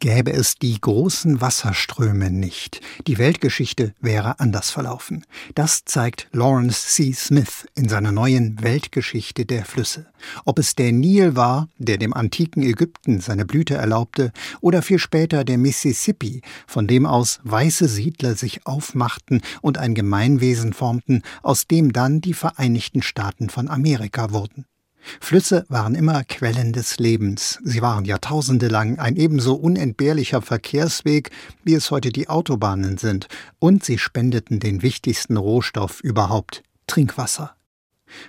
Gäbe es die großen Wasserströme nicht, die Weltgeschichte wäre anders verlaufen. Das zeigt Lawrence C. Smith in seiner neuen Weltgeschichte der Flüsse. Ob es der Nil war, der dem antiken Ägypten seine Blüte erlaubte, oder viel später der Mississippi, von dem aus weiße Siedler sich aufmachten und ein Gemeinwesen formten, aus dem dann die Vereinigten Staaten von Amerika wurden. Flüsse waren immer Quellen des Lebens. Sie waren jahrtausendelang ein ebenso unentbehrlicher Verkehrsweg, wie es heute die Autobahnen sind, und sie spendeten den wichtigsten Rohstoff überhaupt Trinkwasser.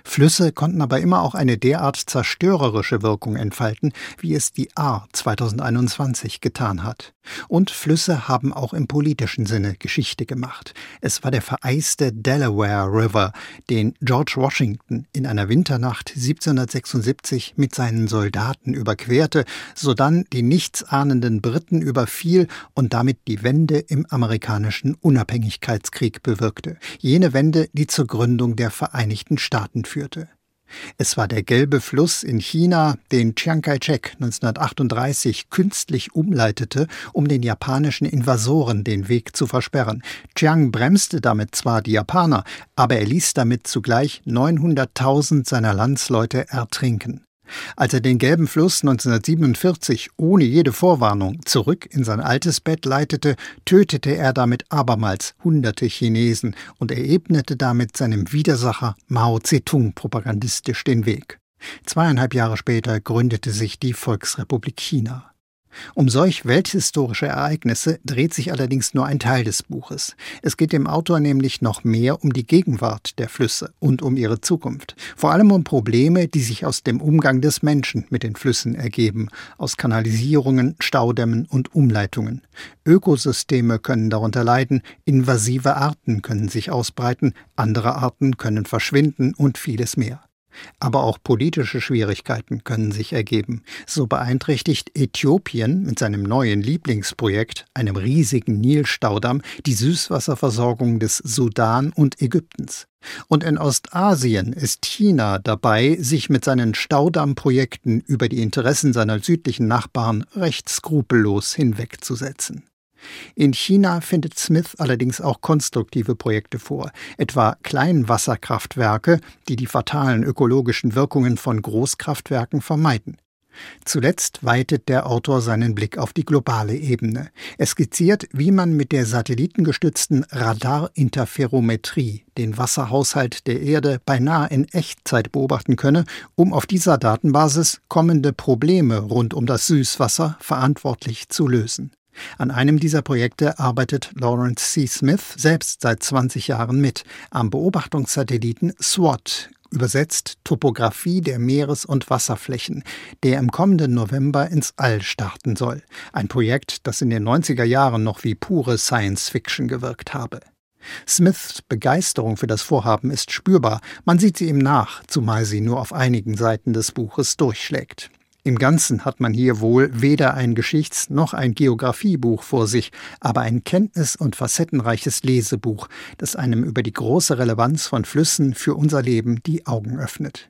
Flüsse konnten aber immer auch eine derart zerstörerische Wirkung entfalten, wie es die A 2021 getan hat. Und Flüsse haben auch im politischen Sinne Geschichte gemacht. Es war der vereiste Delaware River, den George Washington in einer Winternacht 1776 mit seinen Soldaten überquerte, sodann die nichtsahnenden Briten überfiel und damit die Wende im amerikanischen Unabhängigkeitskrieg bewirkte. Jene Wende, die zur Gründung der Vereinigten Staaten führte. Es war der gelbe Fluss in China, den Chiang Kai-shek 1938 künstlich umleitete, um den japanischen Invasoren den Weg zu versperren. Chiang bremste damit zwar die Japaner, aber er ließ damit zugleich 900.000 seiner Landsleute ertrinken. Als er den gelben Fluss 1947 ohne jede Vorwarnung zurück in sein altes Bett leitete, tötete er damit abermals hunderte Chinesen und er ebnete damit seinem Widersacher Mao Zedong propagandistisch den Weg. Zweieinhalb Jahre später gründete sich die Volksrepublik China. Um solch welthistorische Ereignisse dreht sich allerdings nur ein Teil des Buches. Es geht dem Autor nämlich noch mehr um die Gegenwart der Flüsse und um ihre Zukunft. Vor allem um Probleme, die sich aus dem Umgang des Menschen mit den Flüssen ergeben, aus Kanalisierungen, Staudämmen und Umleitungen. Ökosysteme können darunter leiden, invasive Arten können sich ausbreiten, andere Arten können verschwinden und vieles mehr. Aber auch politische Schwierigkeiten können sich ergeben. So beeinträchtigt Äthiopien mit seinem neuen Lieblingsprojekt, einem riesigen Nilstaudamm, die Süßwasserversorgung des Sudan und Ägyptens. Und in Ostasien ist China dabei, sich mit seinen Staudammprojekten über die Interessen seiner südlichen Nachbarn recht skrupellos hinwegzusetzen. In China findet Smith allerdings auch konstruktive Projekte vor, etwa Kleinwasserkraftwerke, die die fatalen ökologischen Wirkungen von Großkraftwerken vermeiden. Zuletzt weitet der Autor seinen Blick auf die globale Ebene. Er skizziert, wie man mit der satellitengestützten Radarinterferometrie den Wasserhaushalt der Erde beinahe in Echtzeit beobachten könne, um auf dieser Datenbasis kommende Probleme rund um das Süßwasser verantwortlich zu lösen. An einem dieser Projekte arbeitet Lawrence C. Smith selbst seit 20 Jahren mit, am Beobachtungssatelliten SWAT, übersetzt Topographie der Meeres- und Wasserflächen, der im kommenden November ins All starten soll. Ein Projekt, das in den 90er Jahren noch wie pure Science Fiction gewirkt habe. Smiths Begeisterung für das Vorhaben ist spürbar, man sieht sie ihm nach, zumal sie nur auf einigen Seiten des Buches durchschlägt. Im Ganzen hat man hier wohl weder ein Geschichts- noch ein Geographiebuch vor sich, aber ein kenntnis- und facettenreiches Lesebuch, das einem über die große Relevanz von Flüssen für unser Leben die Augen öffnet.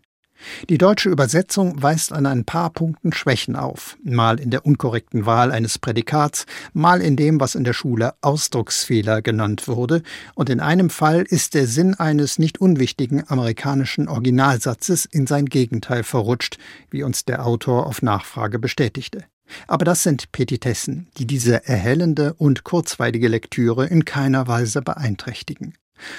Die deutsche Übersetzung weist an ein paar Punkten Schwächen auf, mal in der unkorrekten Wahl eines Prädikats, mal in dem, was in der Schule Ausdrucksfehler genannt wurde, und in einem Fall ist der Sinn eines nicht unwichtigen amerikanischen Originalsatzes in sein Gegenteil verrutscht, wie uns der Autor auf Nachfrage bestätigte. Aber das sind Petitessen, die diese erhellende und kurzweilige Lektüre in keiner Weise beeinträchtigen.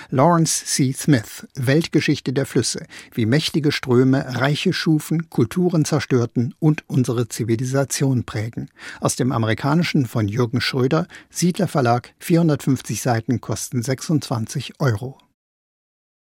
Lawrence C. Smith Weltgeschichte der Flüsse, wie mächtige Ströme Reiche schufen, Kulturen zerstörten und unsere Zivilisation prägen. Aus dem amerikanischen von Jürgen Schröder, Siedler Verlag, 450 Seiten kosten 26 Euro.